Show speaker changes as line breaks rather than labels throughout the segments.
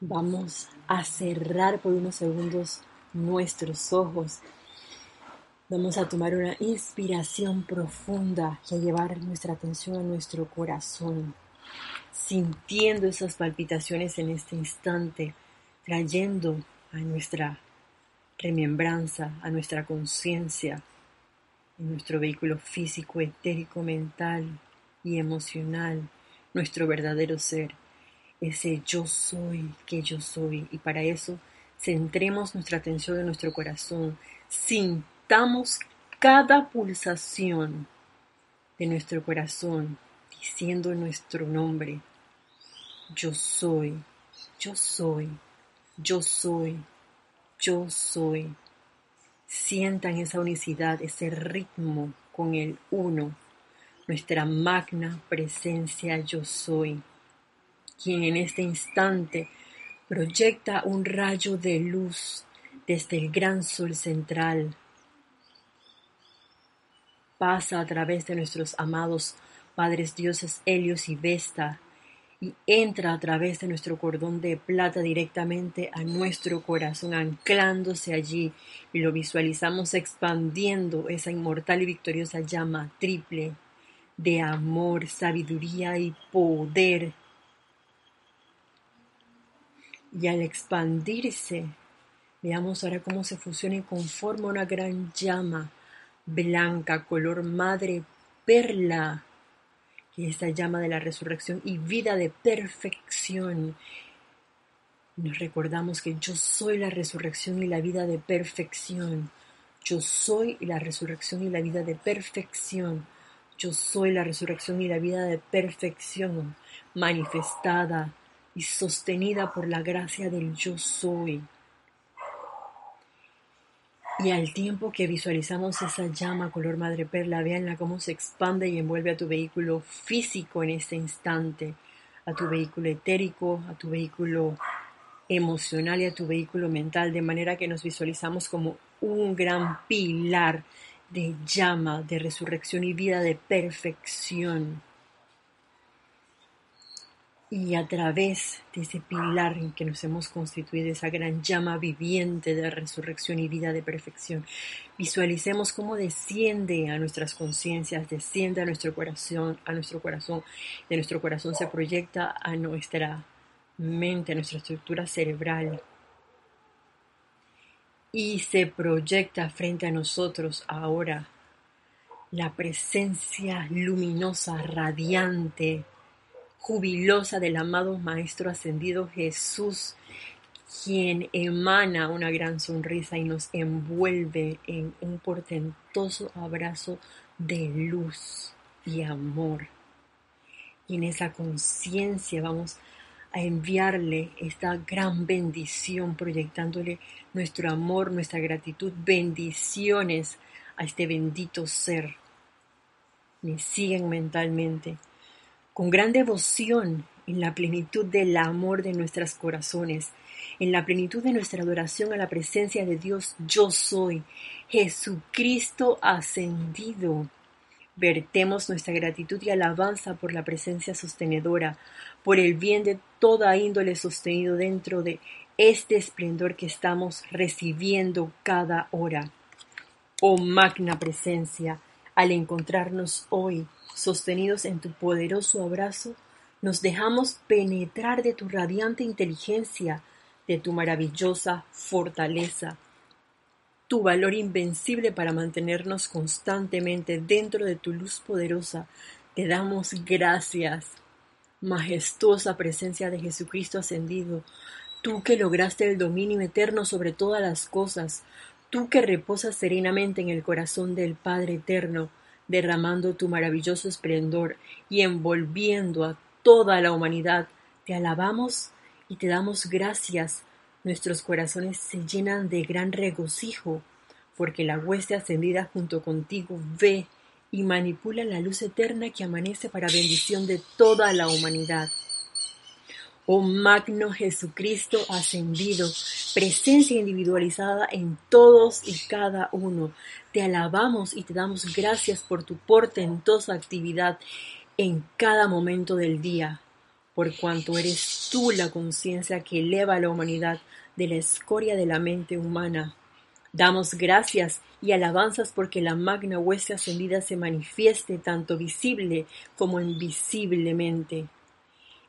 Vamos a cerrar por unos segundos nuestros ojos. Vamos a tomar una inspiración profunda y a llevar nuestra atención a nuestro corazón, sintiendo esas palpitaciones en este instante, trayendo a nuestra remembranza, a nuestra conciencia, en nuestro vehículo físico, etérico, mental y emocional, nuestro verdadero ser ese yo soy que yo soy. Y para eso centremos nuestra atención en nuestro corazón, sintamos cada pulsación de nuestro corazón diciendo nuestro nombre. Yo soy, yo soy, yo soy, yo soy. Sientan esa unicidad, ese ritmo con el uno, nuestra magna presencia yo soy quien en este instante proyecta un rayo de luz desde el gran sol central. Pasa a través de nuestros amados padres dioses Helios y Vesta y entra a través de nuestro cordón de plata directamente a nuestro corazón, anclándose allí y lo visualizamos expandiendo esa inmortal y victoriosa llama triple de amor, sabiduría y poder y al expandirse, veamos ahora cómo se fusiona y conforma una gran llama blanca, color madre perla, que es la llama de la resurrección y vida de perfección. Nos recordamos que yo soy la resurrección y la vida de perfección. Yo soy la resurrección y la vida de perfección. Yo soy la resurrección y la vida de perfección manifestada y sostenida por la gracia del yo soy. Y al tiempo que visualizamos esa llama color madre perla, veanla cómo se expande y envuelve a tu vehículo físico en este instante, a tu vehículo etérico, a tu vehículo emocional y a tu vehículo mental, de manera que nos visualizamos como un gran pilar de llama, de resurrección y vida de perfección. Y a través de ese pilar en que nos hemos constituido, esa gran llama viviente de resurrección y vida de perfección, visualicemos cómo desciende a nuestras conciencias, desciende a nuestro corazón, a nuestro corazón, de nuestro corazón se proyecta a nuestra mente, a nuestra estructura cerebral. Y se proyecta frente a nosotros ahora la presencia luminosa, radiante, jubilosa del amado Maestro ascendido Jesús, quien emana una gran sonrisa y nos envuelve en un portentoso abrazo de luz y amor. Y en esa conciencia vamos a enviarle esta gran bendición, proyectándole nuestro amor, nuestra gratitud, bendiciones a este bendito ser. Me siguen mentalmente con gran devoción en la plenitud del amor de nuestros corazones, en la plenitud de nuestra adoración a la presencia de Dios, yo soy Jesucristo ascendido. Vertemos nuestra gratitud y alabanza por la presencia sostenedora, por el bien de toda índole sostenido dentro de este esplendor que estamos recibiendo cada hora. Oh magna presencia, al encontrarnos hoy sostenidos en tu poderoso abrazo, nos dejamos penetrar de tu radiante inteligencia, de tu maravillosa fortaleza, tu valor invencible para mantenernos constantemente dentro de tu luz poderosa. Te damos gracias, majestuosa presencia de Jesucristo ascendido, tú que lograste el dominio eterno sobre todas las cosas, tú que reposas serenamente en el corazón del Padre eterno, derramando tu maravilloso esplendor y envolviendo a toda la humanidad. Te alabamos y te damos gracias. Nuestros corazones se llenan de gran regocijo, porque la hueste ascendida junto contigo ve y manipula la luz eterna que amanece para bendición de toda la humanidad. Oh magno Jesucristo ascendido, presencia individualizada en todos y cada uno, te alabamos y te damos gracias por tu portentosa actividad en cada momento del día, por cuanto eres tú la conciencia que eleva a la humanidad de la escoria de la mente humana. Damos gracias y alabanzas porque la magna hueste ascendida se manifieste tanto visible como invisiblemente.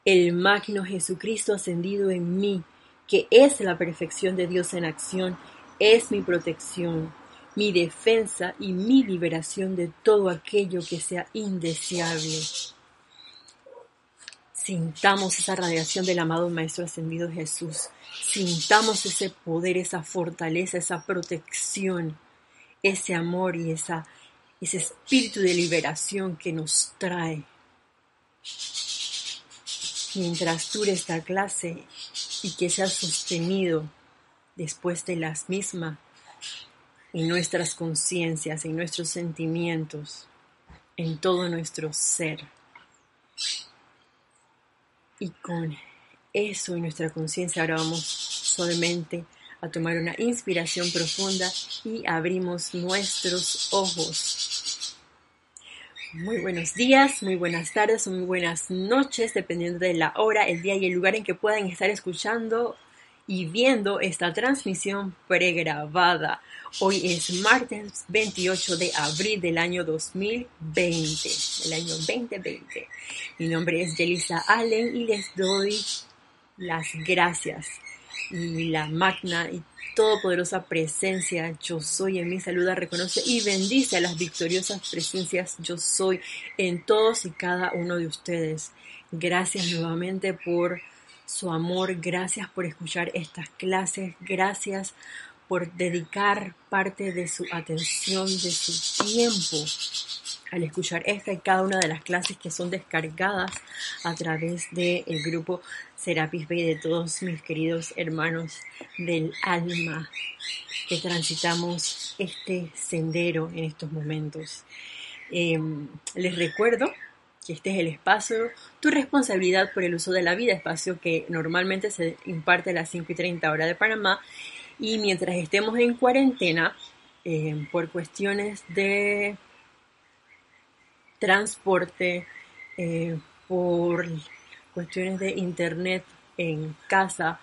El magno Jesucristo ascendido en mí, que es la perfección de Dios en acción, es mi protección, mi defensa y mi liberación de todo aquello que sea indeseable. Sintamos esa radiación del amado Maestro Ascendido Jesús. Sintamos ese poder, esa fortaleza, esa protección, ese amor y esa, ese espíritu de liberación que nos trae. Mientras dure esta clase y que sea sostenido después de las mismas en nuestras conciencias, en nuestros sentimientos, en todo nuestro ser. Y con eso en nuestra conciencia ahora vamos suavemente a tomar una inspiración profunda y abrimos nuestros ojos. Muy buenos días, muy buenas tardes, muy buenas noches, dependiendo de la hora, el día y el lugar en que puedan estar escuchando y viendo esta transmisión pregrabada. Hoy es martes 28 de abril del año 2020, el año 2020. Mi nombre es Jelisa Allen y les doy las gracias y la magna y todopoderosa presencia yo soy en mi saluda, reconoce y bendice a las victoriosas presencias yo soy en todos y cada uno de ustedes. Gracias nuevamente por su amor, gracias por escuchar estas clases, gracias por dedicar parte de su atención, de su tiempo al escuchar esta y cada una de las clases que son descargadas a través del grupo Serapis Bay de todos mis queridos hermanos del alma que transitamos este sendero en estos momentos. Em, les recuerdo que este es el espacio, tu responsabilidad por el uso de la vida, espacio que normalmente se imparte a las 5 y 30 horas de Panamá y mientras estemos en cuarentena, eh, por cuestiones de transporte, eh, por cuestiones de internet en casa,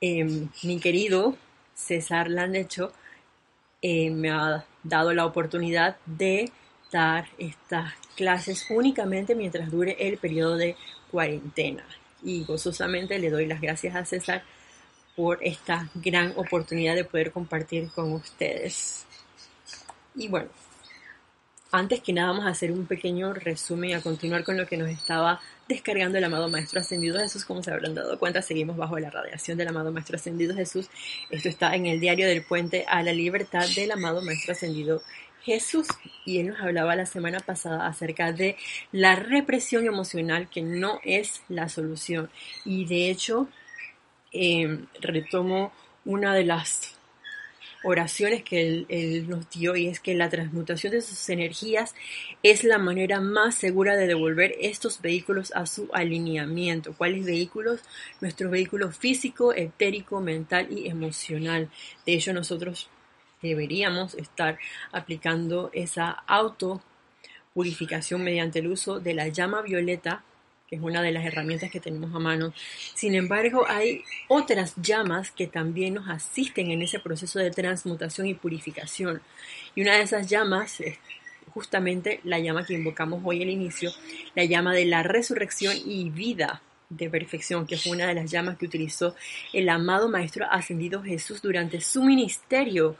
eh, mi querido César Landecho me ha dado la oportunidad de dar estas clases únicamente mientras dure el periodo de cuarentena. Y gozosamente le doy las gracias a César por esta gran oportunidad de poder compartir con ustedes. Y bueno, antes que nada vamos a hacer un pequeño resumen y a continuar con lo que nos estaba descargando el amado Maestro Ascendido Jesús. Como se habrán dado cuenta, seguimos bajo la radiación del amado Maestro Ascendido Jesús. Esto está en el diario del puente a la libertad del amado Maestro Ascendido Jesús. Y él nos hablaba la semana pasada acerca de la represión emocional que no es la solución. Y de hecho, eh, retomo una de las oraciones que él, nos dio y es que la transmutación de sus energías es la manera más segura de devolver estos vehículos a su alineamiento. ¿Cuáles vehículos? Nuestro vehículo físico, etérico, mental y emocional. De hecho, nosotros deberíamos estar aplicando esa auto purificación mediante el uso de la llama violeta es una de las herramientas que tenemos a mano. Sin embargo, hay otras llamas que también nos asisten en ese proceso de transmutación y purificación. Y una de esas llamas es justamente la llama que invocamos hoy al inicio, la llama de la resurrección y vida de perfección, que fue una de las llamas que utilizó el amado Maestro Ascendido Jesús durante su ministerio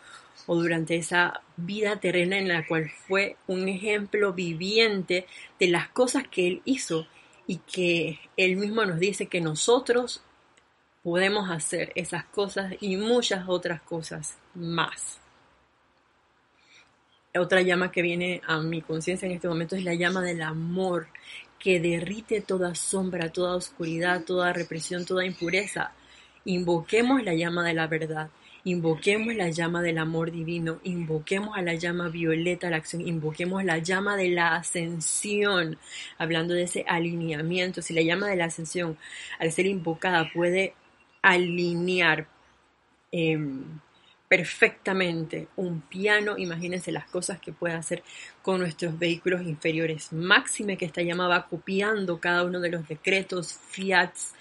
o durante esa vida terrena en la cual fue un ejemplo viviente de las cosas que él hizo y que Él mismo nos dice que nosotros podemos hacer esas cosas y muchas otras cosas más. Otra llama que viene a mi conciencia en este momento es la llama del amor, que derrite toda sombra, toda oscuridad, toda represión, toda impureza. Invoquemos la llama de la verdad Invoquemos la llama del amor divino, invoquemos a la llama violeta la acción, invoquemos la llama de la ascensión, hablando de ese alineamiento. Si la llama de la ascensión, al ser invocada, puede alinear em, perfectamente un piano, imagínense las cosas que puede hacer con nuestros vehículos inferiores. Máxime que esta llama va copiando cada uno de los decretos, fiats,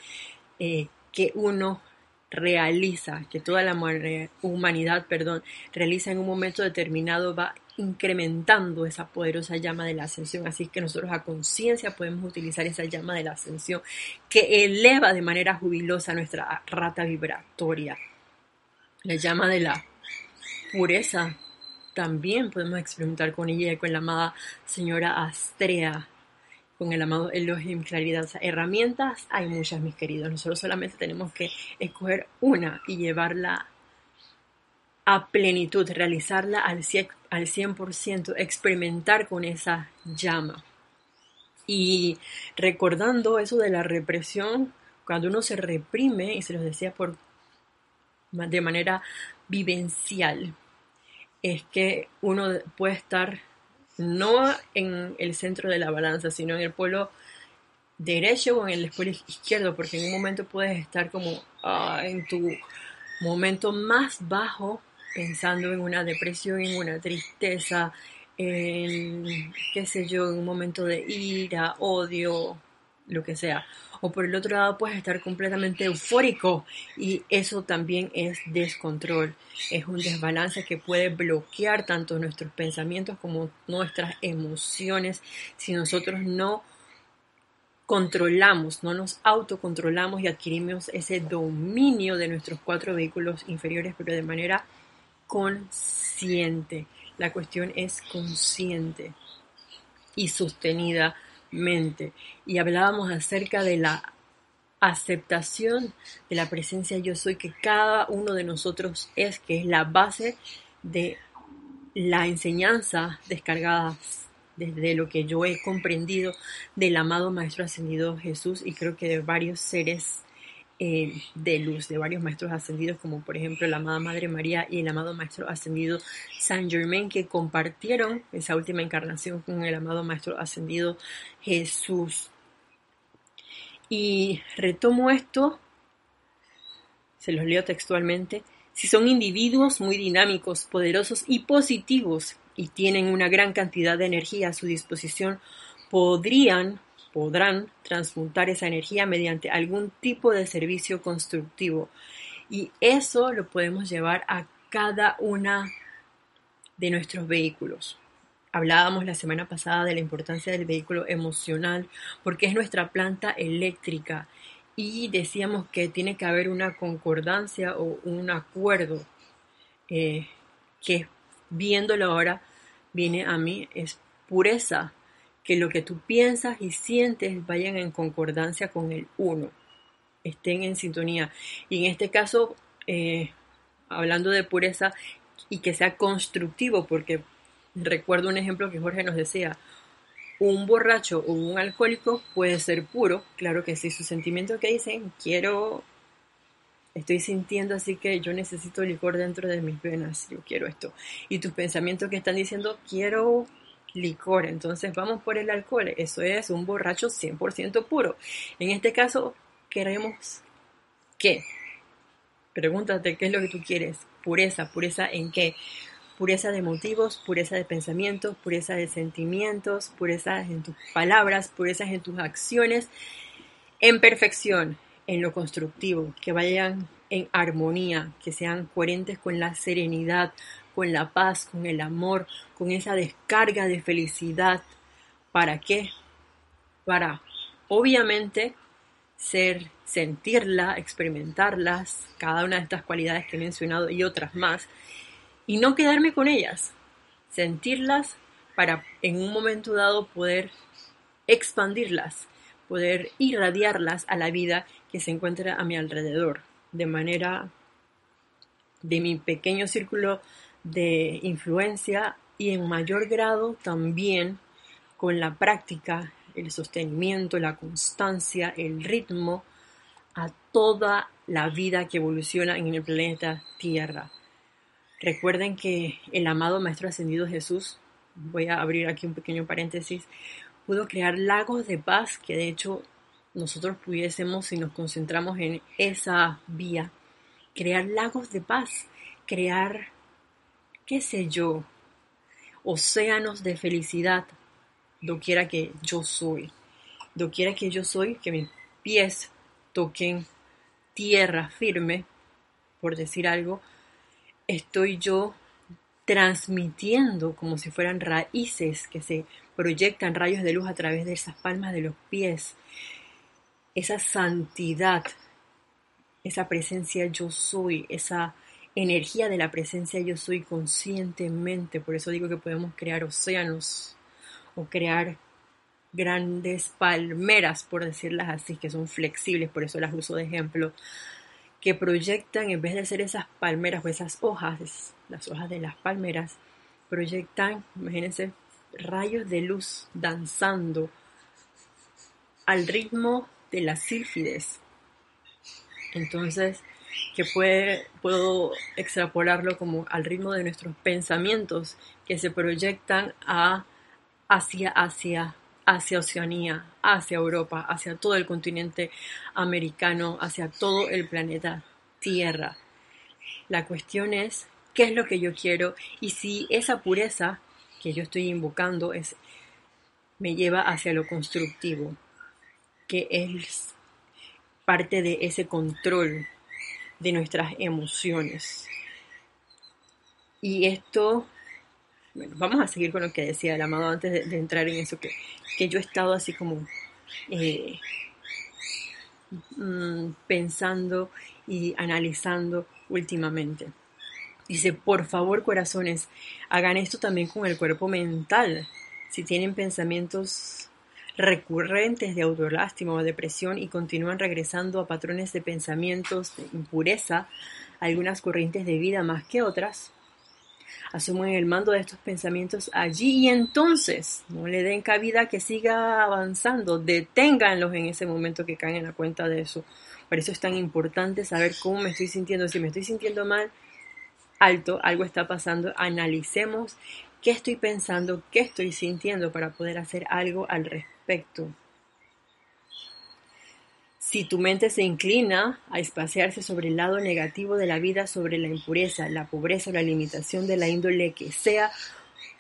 eh, que uno realiza, que toda la humanidad, perdón, realiza en un momento determinado va incrementando esa poderosa llama de la ascensión. Así que nosotros a conciencia podemos utilizar esa llama de la ascensión que eleva de manera jubilosa nuestra rata vibratoria. La llama de la pureza también podemos experimentar con ella y con la amada señora Astrea con el amado Elohim Claridad. herramientas hay muchas, mis queridos. Nosotros solamente tenemos que escoger una y llevarla a plenitud, realizarla al 100%, experimentar con esa llama. Y recordando eso de la represión, cuando uno se reprime, y se los decía por, de manera vivencial, es que uno puede estar no en el centro de la balanza, sino en el polo derecho o en el polo izquierdo, porque en un momento puedes estar como ah, en tu momento más bajo, pensando en una depresión, en una tristeza, en, qué sé yo, en un momento de ira, odio, lo que sea o por el otro lado puedes estar completamente eufórico y eso también es descontrol, es un desbalance que puede bloquear tanto nuestros pensamientos como nuestras emociones. Si nosotros no controlamos, no nos autocontrolamos y adquirimos ese dominio de nuestros cuatro vehículos inferiores, pero de manera consciente. La cuestión es consciente y sostenida mente. Y hablábamos acerca de la aceptación de la presencia yo soy que cada uno de nosotros es, que es la base de la enseñanza descargada desde lo que yo he comprendido del amado Maestro Ascendido Jesús y creo que de varios seres eh, de luz de varios maestros ascendidos, como por ejemplo la amada Madre María y el amado Maestro Ascendido San Germain, que compartieron esa última encarnación con el amado Maestro Ascendido Jesús. Y retomo esto, se los leo textualmente, si son individuos muy dinámicos, poderosos y positivos y tienen una gran cantidad de energía a su disposición, podrían podrán transmutar esa energía mediante algún tipo de servicio constructivo. Y eso lo podemos llevar a cada una de nuestros vehículos. Hablábamos la semana pasada de la importancia del vehículo emocional porque es nuestra planta eléctrica y decíamos que tiene que haber una concordancia o un acuerdo eh, que viéndolo ahora viene a mí es pureza que lo que tú piensas y sientes vayan en concordancia con el uno, estén en sintonía. Y en este caso, eh, hablando de pureza y que sea constructivo, porque recuerdo un ejemplo que Jorge nos decía, un borracho o un alcohólico puede ser puro, claro que sí, sus sentimientos que dicen, quiero, estoy sintiendo así que yo necesito licor dentro de mis venas, yo quiero esto. Y tus pensamientos que están diciendo, quiero licor. Entonces vamos por el alcohol. Eso es un borracho 100% puro. En este caso, queremos qué? Pregúntate qué es lo que tú quieres. Pureza. ¿Pureza en qué? Pureza de motivos, pureza de pensamientos, pureza de sentimientos, pureza en tus palabras, pureza en tus acciones, en perfección, en lo constructivo, que vayan en armonía, que sean coherentes con la serenidad, con la paz, con el amor, con esa descarga de felicidad. ¿Para qué? Para, obviamente, ser, sentirla, experimentarlas, cada una de estas cualidades que he mencionado y otras más, y no quedarme con ellas, sentirlas para en un momento dado poder expandirlas, poder irradiarlas a la vida que se encuentra a mi alrededor, de manera de mi pequeño círculo de influencia y en mayor grado también con la práctica, el sostenimiento, la constancia, el ritmo a toda la vida que evoluciona en el planeta Tierra. Recuerden que el amado Maestro Ascendido Jesús, voy a abrir aquí un pequeño paréntesis, pudo crear lagos de paz que de hecho nosotros pudiésemos, si nos concentramos en esa vía, crear lagos de paz, crear qué sé yo, océanos de felicidad, doquiera que yo soy, doquiera que yo soy, que mis pies toquen tierra firme, por decir algo, estoy yo transmitiendo como si fueran raíces que se proyectan rayos de luz a través de esas palmas de los pies, esa santidad, esa presencia yo soy, esa energía de la presencia yo soy conscientemente, por eso digo que podemos crear océanos o crear grandes palmeras, por decirlas así, que son flexibles, por eso las uso de ejemplo, que proyectan, en vez de ser esas palmeras o esas hojas, las hojas de las palmeras, proyectan, imagínense, rayos de luz danzando al ritmo de las sílfides. Entonces, que puede, puedo extrapolarlo como al ritmo de nuestros pensamientos que se proyectan a, hacia Asia, hacia Oceanía, hacia Europa, hacia todo el continente americano, hacia todo el planeta Tierra. La cuestión es qué es lo que yo quiero y si esa pureza que yo estoy invocando es, me lleva hacia lo constructivo, que es parte de ese control de nuestras emociones. Y esto, bueno, vamos a seguir con lo que decía el amado antes de, entrar en eso, que, que, yo he estado así como eh, mm, pensando y analizando últimamente. Dice, por favor, corazones, hagan esto también con el cuerpo mental. Si tienen pensamientos recurrentes de autolástima o depresión y continúan regresando a patrones de pensamientos de impureza, algunas corrientes de vida más que otras, asumen el mando de estos pensamientos allí y entonces no le den cabida que siga avanzando, deténganlos en ese momento que caen en la cuenta de eso. Por eso es tan importante saber cómo me estoy sintiendo. Si me estoy sintiendo mal, alto, algo está pasando, analicemos qué estoy pensando, qué estoy sintiendo para poder hacer algo al respecto. Si tu mente se inclina a espaciarse sobre el lado negativo de la vida, sobre la impureza, la pobreza o la limitación de la índole que sea,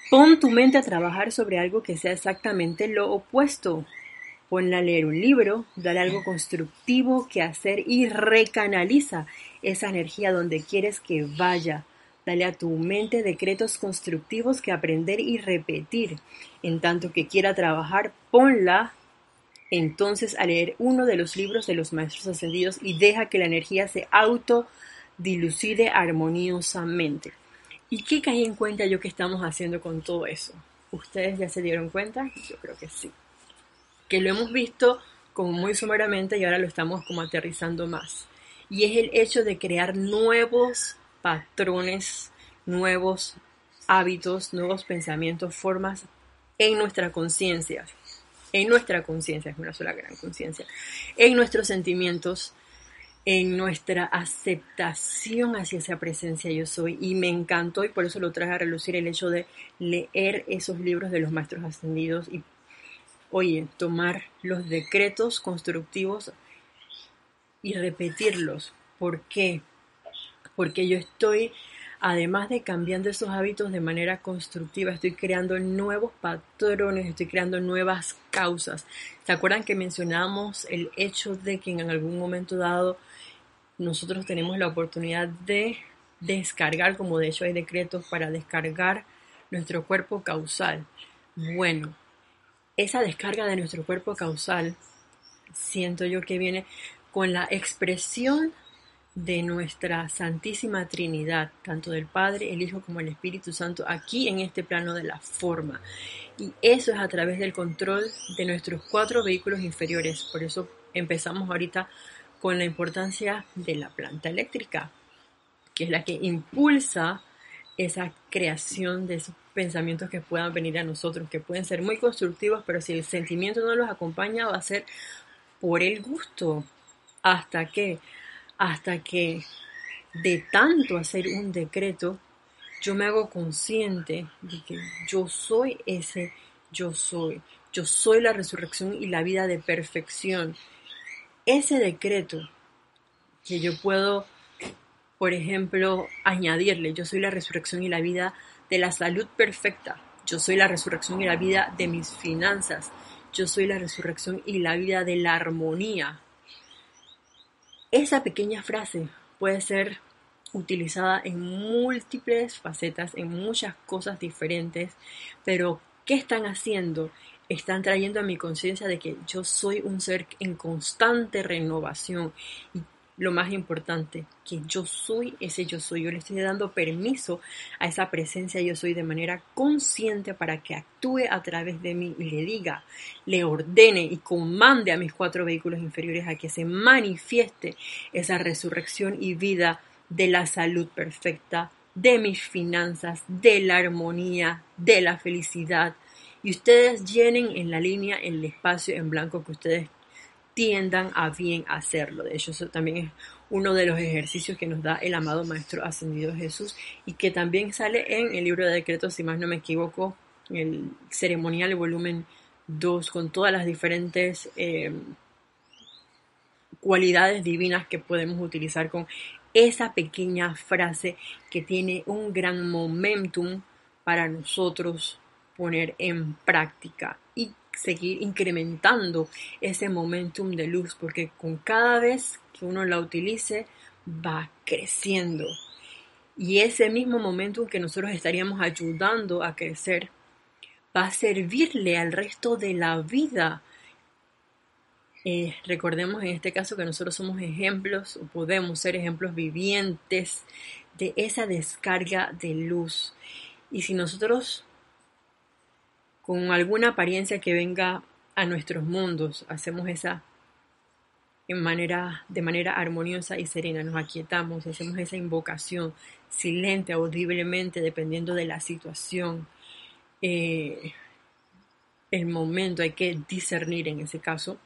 pon tu mente a trabajar sobre algo que sea exactamente lo opuesto. Ponla a leer un libro, dale algo constructivo que hacer y recanaliza esa energía donde quieres que vaya. Dale a tu mente decretos constructivos que aprender y repetir. En tanto que quiera trabajar, ponla entonces a leer uno de los libros de los maestros ascendidos y deja que la energía se autodilucide armoniosamente. ¿Y qué caí en cuenta yo que estamos haciendo con todo eso? ¿Ustedes ya se dieron cuenta? Yo creo que sí. Que lo hemos visto como muy someramente y ahora lo estamos como aterrizando más. Y es el hecho de crear nuevos patrones, nuevos hábitos, nuevos pensamientos, formas en nuestra conciencia, en nuestra conciencia, es una sola gran conciencia, en nuestros sentimientos, en nuestra aceptación hacia esa presencia yo soy. Y me encantó y por eso lo traje a relucir el hecho de leer esos libros de los maestros ascendidos y, oye, tomar los decretos constructivos y repetirlos. ¿Por qué? Porque yo estoy, además de cambiando esos hábitos de manera constructiva, estoy creando nuevos patrones, estoy creando nuevas causas. ¿Se acuerdan que mencionamos el hecho de que en algún momento dado nosotros tenemos la oportunidad de descargar, como de hecho hay decretos para descargar nuestro cuerpo causal? Bueno, esa descarga de nuestro cuerpo causal, siento yo que viene con la expresión de nuestra Santísima Trinidad, tanto del Padre, el Hijo como el Espíritu Santo, aquí en este plano de la forma. Y eso es a través del control de nuestros cuatro vehículos inferiores. Por eso empezamos ahorita con la importancia de la planta eléctrica, que es la que impulsa esa creación de esos pensamientos que puedan venir a nosotros, que pueden ser muy constructivos, pero si el sentimiento no los acompaña, va a ser por el gusto. Hasta que hasta que de tanto hacer un decreto, yo me hago consciente de que yo soy ese yo soy. Yo soy la resurrección y la vida de perfección. Ese decreto que yo puedo, por ejemplo, añadirle, yo soy la resurrección y la vida de la salud perfecta. Yo soy la resurrección y la vida de mis finanzas. Yo soy la resurrección y la vida de la armonía esa pequeña frase puede ser utilizada en múltiples facetas, en muchas cosas diferentes, pero ¿qué están haciendo? Están trayendo a mi conciencia de que yo soy un ser en constante renovación lo más importante, que yo soy ese yo soy. Yo le estoy dando permiso a esa presencia yo soy de manera consciente para que actúe a través de mí y le diga, le ordene y comande a mis cuatro vehículos inferiores a que se manifieste esa resurrección y vida de la salud perfecta, de mis finanzas, de la armonía, de la felicidad. Y ustedes llenen en la línea el espacio en blanco que ustedes tiendan a bien hacerlo. De hecho, eso también es uno de los ejercicios que nos da el amado Maestro Ascendido Jesús y que también sale en el libro de decretos, si más no me equivoco, el ceremonial volumen 2, con todas las diferentes eh, cualidades divinas que podemos utilizar con esa pequeña frase que tiene un gran momentum para nosotros poner en práctica seguir incrementando ese momentum de luz porque con cada vez que uno la utilice va creciendo y ese mismo momentum que nosotros estaríamos ayudando a crecer va a servirle al resto de la vida eh, recordemos en este caso que nosotros somos ejemplos, o podemos ser ejemplos vivientes de esa descarga de luz. Y si nosotros, con alguna apariencia que venga a nuestros mundos, hacemos esa en manera, de manera armoniosa y serena, nos aquietamos, hacemos esa invocación silente, audiblemente, dependiendo de la situación, eh, el momento, hay que discernir en ese caso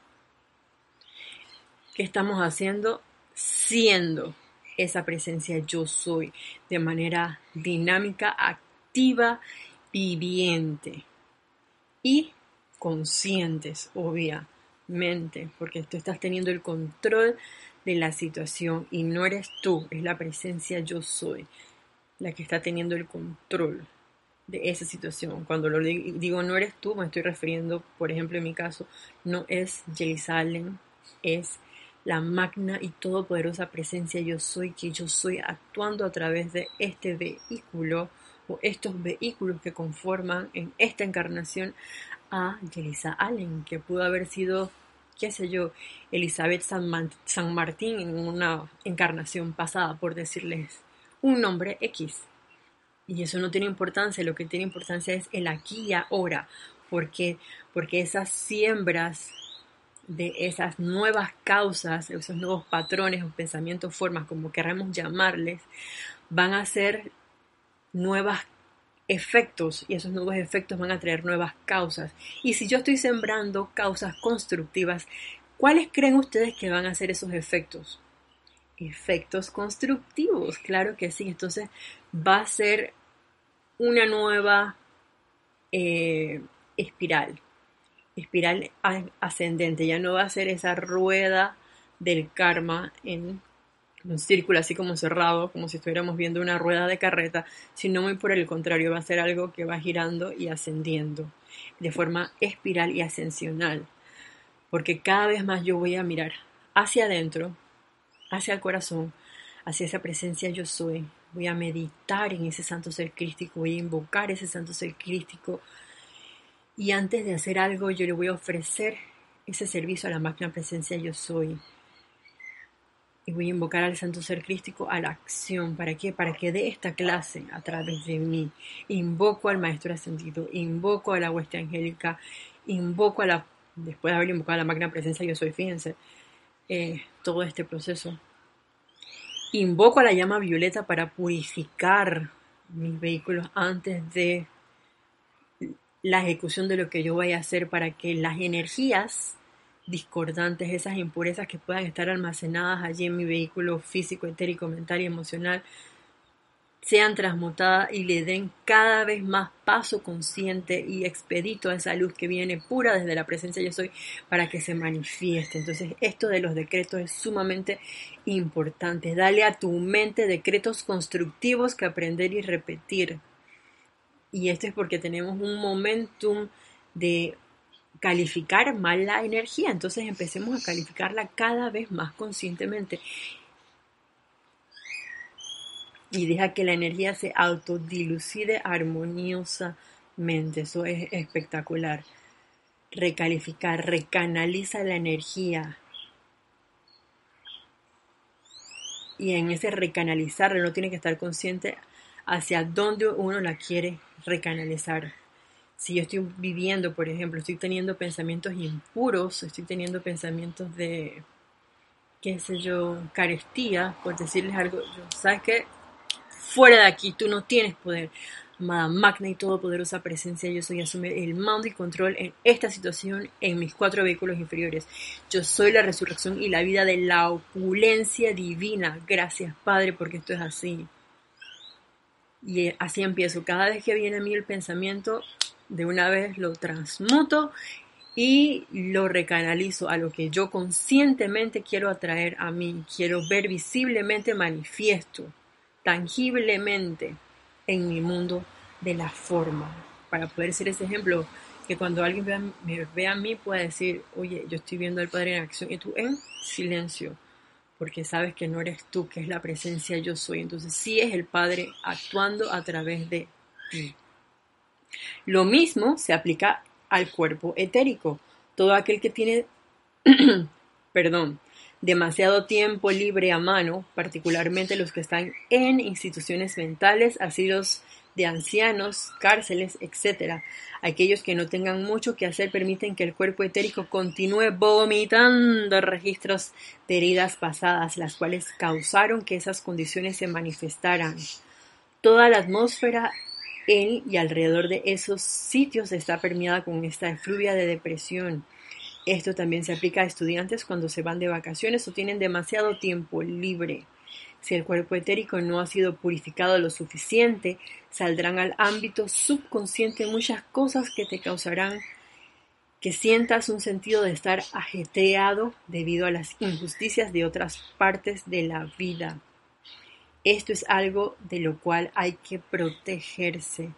¿Qué estamos haciendo? Siendo esa presencia yo soy de manera dinámica, activa, viviente y conscientes, obviamente, porque tú estás teniendo el control de la situación y no eres tú, es la presencia yo soy la que está teniendo el control de esa situación. Cuando lo digo no eres tú, me estoy refiriendo, por ejemplo, en mi caso, no es Allen, es la magna y todopoderosa presencia yo soy que yo soy actuando a través de este vehículo o estos vehículos que conforman en esta encarnación a Yelisa Allen, que pudo haber sido, qué sé yo, Elizabeth San, San Martín en una encarnación pasada, por decirles un nombre X. Y eso no tiene importancia, lo que tiene importancia es el aquí y ahora, porque porque esas siembras de esas nuevas causas, esos nuevos patrones o pensamientos, formas, como queramos llamarles, van a ser nuevos efectos y esos nuevos efectos van a traer nuevas causas. Y si yo estoy sembrando causas constructivas, ¿cuáles creen ustedes que van a ser esos efectos? Efectos constructivos, claro que sí. Entonces va a ser una nueva eh, espiral espiral ascendente, ya no va a ser esa rueda del karma en un círculo así como cerrado, como si estuviéramos viendo una rueda de carreta, sino muy por el contrario, va a ser algo que va girando y ascendiendo de forma espiral y ascensional, porque cada vez más yo voy a mirar hacia adentro, hacia el corazón, hacia esa presencia yo soy, voy a meditar en ese santo ser crístico, voy a invocar ese santo ser crístico, y antes de hacer algo, yo le voy a ofrecer ese servicio a la máquina presencia yo soy. Y voy a invocar al Santo Ser Crístico a la acción. ¿Para qué? Para que dé esta clase a través de mí. Invoco al Maestro Ascendido, invoco a la hueste angélica, invoco a la, después de haber invocado a la máquina presencia yo soy, fíjense, eh, todo este proceso. Invoco a la llama violeta para purificar mis vehículos antes de la ejecución de lo que yo vaya a hacer para que las energías discordantes, esas impurezas que puedan estar almacenadas allí en mi vehículo físico, etérico, mental y emocional, sean transmutadas y le den cada vez más paso consciente y expedito a esa luz que viene pura desde la presencia yo soy para que se manifieste. Entonces esto de los decretos es sumamente importante. Dale a tu mente decretos constructivos que aprender y repetir y esto es porque tenemos un momentum de calificar mal la energía. Entonces empecemos a calificarla cada vez más conscientemente. Y deja que la energía se autodilucide armoniosamente. Eso es espectacular. Recalificar, recanaliza la energía. Y en ese recanalizar uno tiene que estar consciente hacia dónde uno la quiere recanalizar si yo estoy viviendo, por ejemplo, estoy teniendo pensamientos impuros, estoy teniendo pensamientos de, qué sé yo, carestía, por decirles algo, ¿sabes qué? Fuera de aquí, tú no tienes poder. Amada magna y todopoderosa presencia, yo soy asume el mando y control en esta situación en mis cuatro vehículos inferiores. Yo soy la resurrección y la vida de la opulencia divina. Gracias, Padre, porque esto es así. Y así empiezo. Cada vez que viene a mí el pensamiento, de una vez lo transmuto y lo recanalizo a lo que yo conscientemente quiero atraer a mí, quiero ver visiblemente manifiesto, tangiblemente en mi mundo de la forma. Para poder ser ese ejemplo, que cuando alguien me ve a mí pueda decir, oye, yo estoy viendo al Padre en acción y tú en silencio, porque sabes que no eres tú, que es la presencia yo soy. Entonces sí es el Padre actuando a través de ti. Lo mismo se aplica al cuerpo etérico. Todo aquel que tiene, perdón, demasiado tiempo libre a mano, particularmente los que están en instituciones mentales, asilos de ancianos, cárceles, etc. Aquellos que no tengan mucho que hacer permiten que el cuerpo etérico continúe vomitando registros de heridas pasadas, las cuales causaron que esas condiciones se manifestaran. Toda la atmósfera en y alrededor de esos sitios está permeada con esta efluvia de depresión. Esto también se aplica a estudiantes cuando se van de vacaciones o tienen demasiado tiempo libre. Si el cuerpo etérico no ha sido purificado lo suficiente, saldrán al ámbito subconsciente muchas cosas que te causarán que sientas un sentido de estar ajetreado debido a las injusticias de otras partes de la vida. Esto es algo de lo cual hay que protegerse.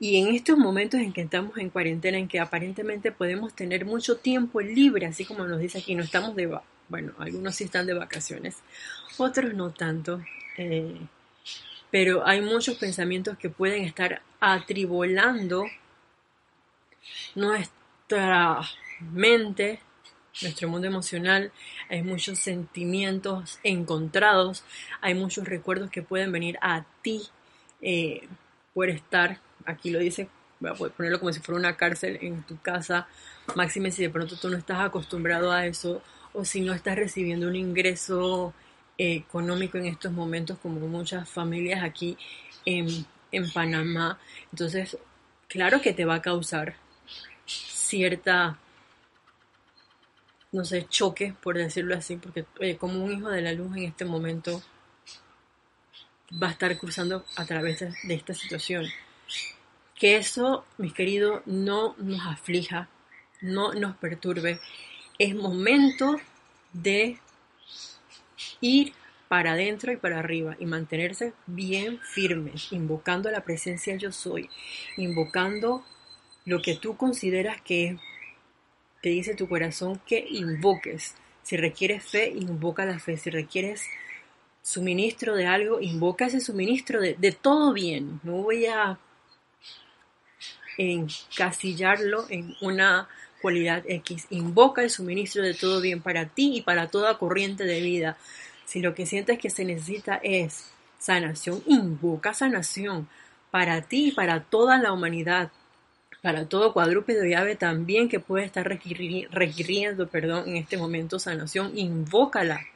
Y en estos momentos en que estamos en cuarentena, en que aparentemente podemos tener mucho tiempo libre, así como nos dice aquí, no estamos de, bueno, algunos sí están de vacaciones, otros no tanto, eh, pero hay muchos pensamientos que pueden estar atribulando nuestra mente, nuestro mundo emocional, hay muchos sentimientos encontrados, hay muchos recuerdos que pueden venir a ti eh, por estar, aquí lo dice, voy a ponerlo como si fuera una cárcel en tu casa, máxime si de pronto tú no estás acostumbrado a eso o si no estás recibiendo un ingreso eh, económico en estos momentos como muchas familias aquí en, en Panamá. Entonces, claro que te va a causar cierta no sé, choque, por decirlo así, porque como un hijo de la luz en este momento va a estar cruzando a través de, esta situación. Que eso, mis queridos, no nos aflija, no nos perturbe. Es momento de ir para adentro y para arriba y mantenerse bien firmes, invocando la presencia yo soy, invocando lo que tú consideras que es te dice tu corazón que invoques. Si requieres fe, invoca la fe. Si requieres suministro de algo, invoca ese suministro de, todo bien. No voy a encasillarlo en una cualidad X. Invoca el suministro de todo bien para ti y para toda corriente de vida. Si lo que sientes que se necesita es sanación, invoca sanación para ti y para toda la humanidad para todo cuadrúpedo y ave también que puede estar requiriendo perdón, en este momento sanación, invócala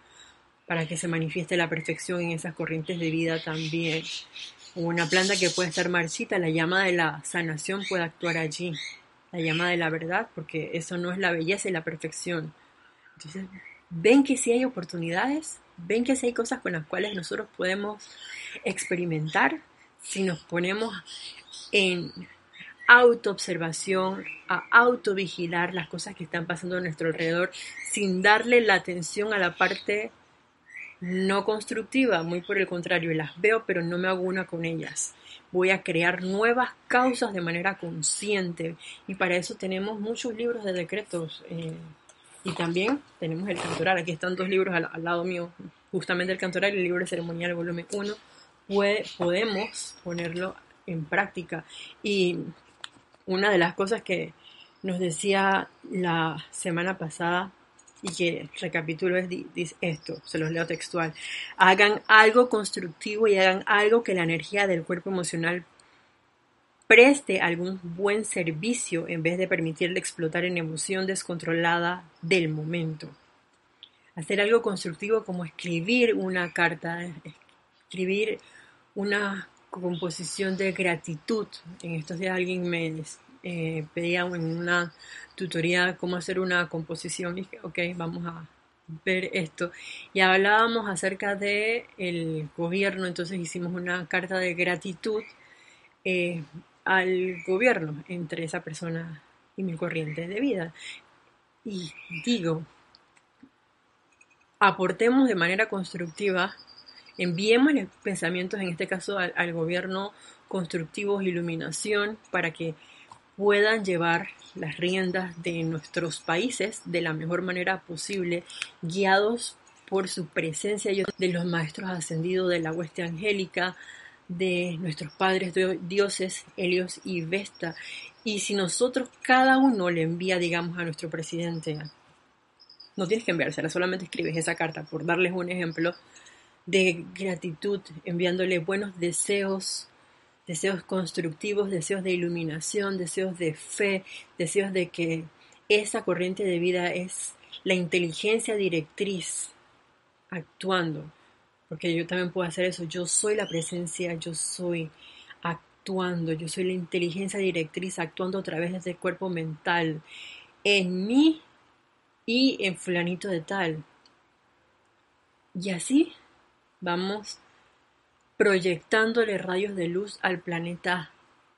para que se manifieste la perfección en esas corrientes de vida también. Una planta que puede estar marchita, la llama de la sanación puede actuar allí, la llama de la verdad, porque eso no es la belleza y la perfección. Entonces, ven que si hay oportunidades, ven que si hay cosas con las cuales nosotros podemos experimentar si nos ponemos en autoobservación, a autovigilar las cosas que están pasando a nuestro alrededor sin darle la atención a la parte no constructiva, muy por el contrario, las veo pero no me hago una con ellas. Voy a crear nuevas causas de manera consciente y para eso tenemos muchos libros de decretos eh, y también tenemos el cantoral. Aquí están dos libros al, lado mío, justamente el cantoral y el libro ceremonial volumen 1. podemos ponerlo en práctica y una de las cosas que nos decía la semana pasada y que recapitulo es esto, se los leo textual. Hagan algo constructivo y hagan algo que la energía del cuerpo emocional preste algún buen servicio en vez de permitirle explotar en emoción descontrolada del momento. Hacer algo constructivo como escribir una carta, escribir una composición de gratitud. En estos días alguien me eh, pedía en una tutoría cómo hacer una composición y dije, ok, vamos a ver esto. Y hablábamos acerca el gobierno, entonces hicimos una carta de gratitud eh, al gobierno entre esa persona y mi corriente de vida. Y digo, aportemos de manera constructiva, enviemos pensamientos, en este caso al, gobierno, constructivos, iluminación, para que puedan llevar las riendas de nuestros países de la mejor manera posible, guiados por su presencia de los maestros ascendidos de la hueste angélica, de nuestros padres dioses, Helios y Vesta. Y si nosotros cada uno le envía, digamos, a nuestro presidente, no tienes que enviársela, solamente escribes esa carta, por darles un ejemplo de gratitud, enviándole buenos deseos, deseos constructivos, deseos de iluminación, deseos de fe, deseos de que esa corriente de vida es la inteligencia directriz actuando, porque yo también puedo hacer eso, yo soy la presencia, yo soy actuando, yo soy la inteligencia directriz actuando a través de ese cuerpo mental en mí y en fulanito de tal. Y así vamos proyectándole rayos de luz al planeta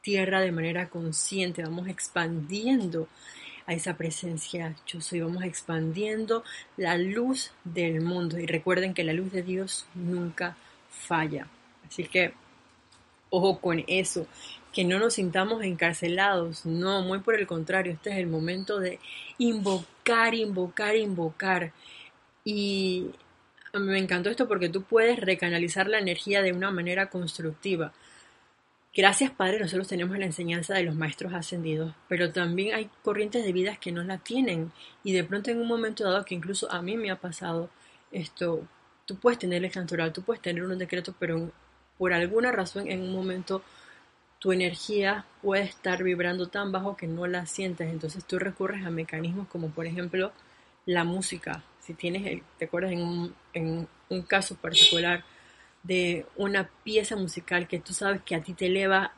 Tierra de manera consciente, vamos expandiendo a esa presencia yo soy, vamos expandiendo la luz del mundo y recuerden que la luz de Dios nunca falla. Así que ojo con eso, que no nos sintamos encarcelados, no, muy por el contrario, este es el momento de invocar, invocar, invocar. Y me encantó esto porque tú puedes recanalizar la energía de una manera constructiva. Gracias Padre, nosotros tenemos la enseñanza de los maestros ascendidos, pero también hay corrientes de vidas que no la tienen. Y de pronto en un momento dado que incluso a mí me ha pasado esto, tú puedes tener el cantoral, tú puedes tener un decreto, pero por alguna razón en un momento tu energía puede estar vibrando tan bajo que no la sientes, entonces tú recurres a mecanismos como por ejemplo la música, si tienes, te acuerdas en un, en un caso particular de una pieza musical que tú sabes que a ti te eleva,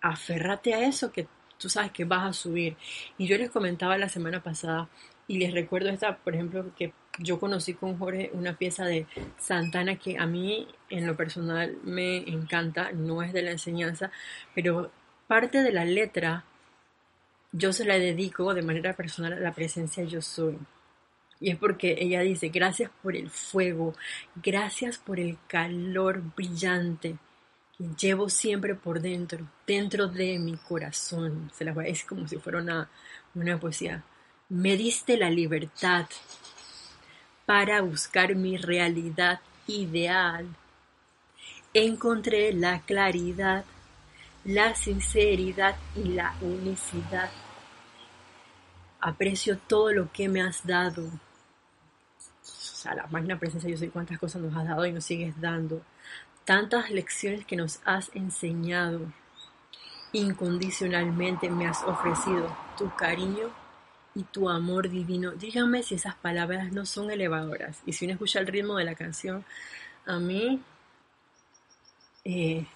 aferrate a eso que tú sabes que vas a subir. Y yo les comentaba la semana pasada y les recuerdo esta, por ejemplo, que yo conocí con Jorge una pieza de Santana que a mí en lo personal me encanta, no es de la enseñanza, pero parte de la letra yo se la dedico de manera personal a la presencia yo soy. Y es porque ella dice, gracias por el fuego, gracias por el calor brillante que llevo siempre por dentro, dentro de mi corazón. Se las voy a decir como si fuera una, una poesía. Me diste la libertad para buscar mi realidad ideal. Encontré la claridad, la sinceridad y la unicidad. Aprecio todo lo que me has dado la magna presencia yo sé cuántas cosas nos has dado y nos sigues dando, tantas lecciones que nos has enseñado, incondicionalmente me has ofrecido tu cariño y tu amor divino. Dígame si esas palabras no son elevadoras. Y si uno escucha el ritmo de la canción, a mí eh,